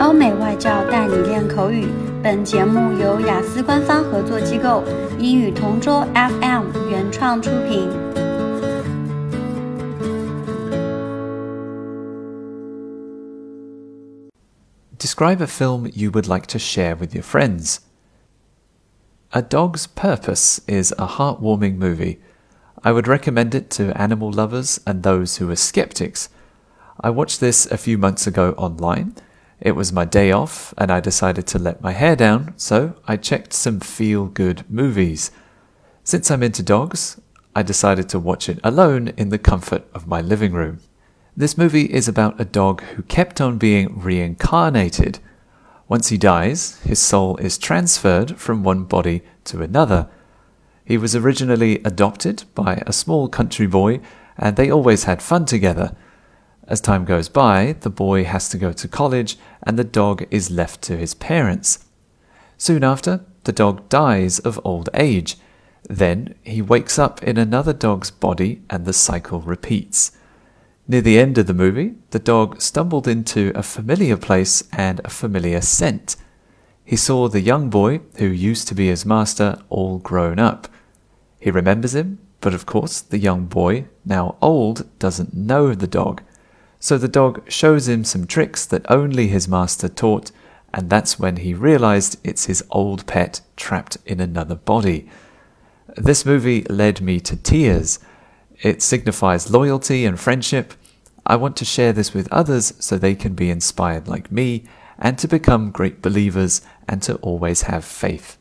欧美外教带你练口语。本节目由雅思官方合作机构英语同桌 FM 原创出品。Describe a film you would like to share with your friends. A Dog's Purpose is a heartwarming movie. I would recommend it to animal lovers and those who are skeptics. I watched this a few months ago online. it was my day off, and I decided to let my hair down, so I checked some feel good movies. Since I'm into dogs, I decided to watch it alone in the comfort of my living room. This movie is about a dog who kept on being reincarnated. Once he dies, his soul is transferred from one body to another. He was originally adopted by a small country boy, and they always had fun together. As time goes by, the boy has to go to college and the dog is left to his parents. Soon after, the dog dies of old age. Then he wakes up in another dog's body and the cycle repeats. Near the end of the movie, the dog stumbled into a familiar place and a familiar scent. He saw the young boy, who used to be his master, all grown up. He remembers him, but of course, the young boy, now old, doesn't know the dog. So the dog shows him some tricks that only his master taught, and that's when he realized it's his old pet trapped in another body. This movie led me to tears. It signifies loyalty and friendship. I want to share this with others so they can be inspired like me and to become great believers and to always have faith.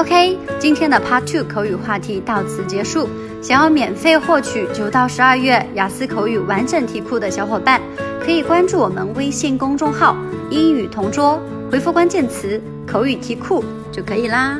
OK，今天的 Part Two 口语话题到此结束。想要免费获取九到十二月雅思口语完整题库的小伙伴，可以关注我们微信公众号“英语同桌”，回复关键词“口语题库”就可以啦。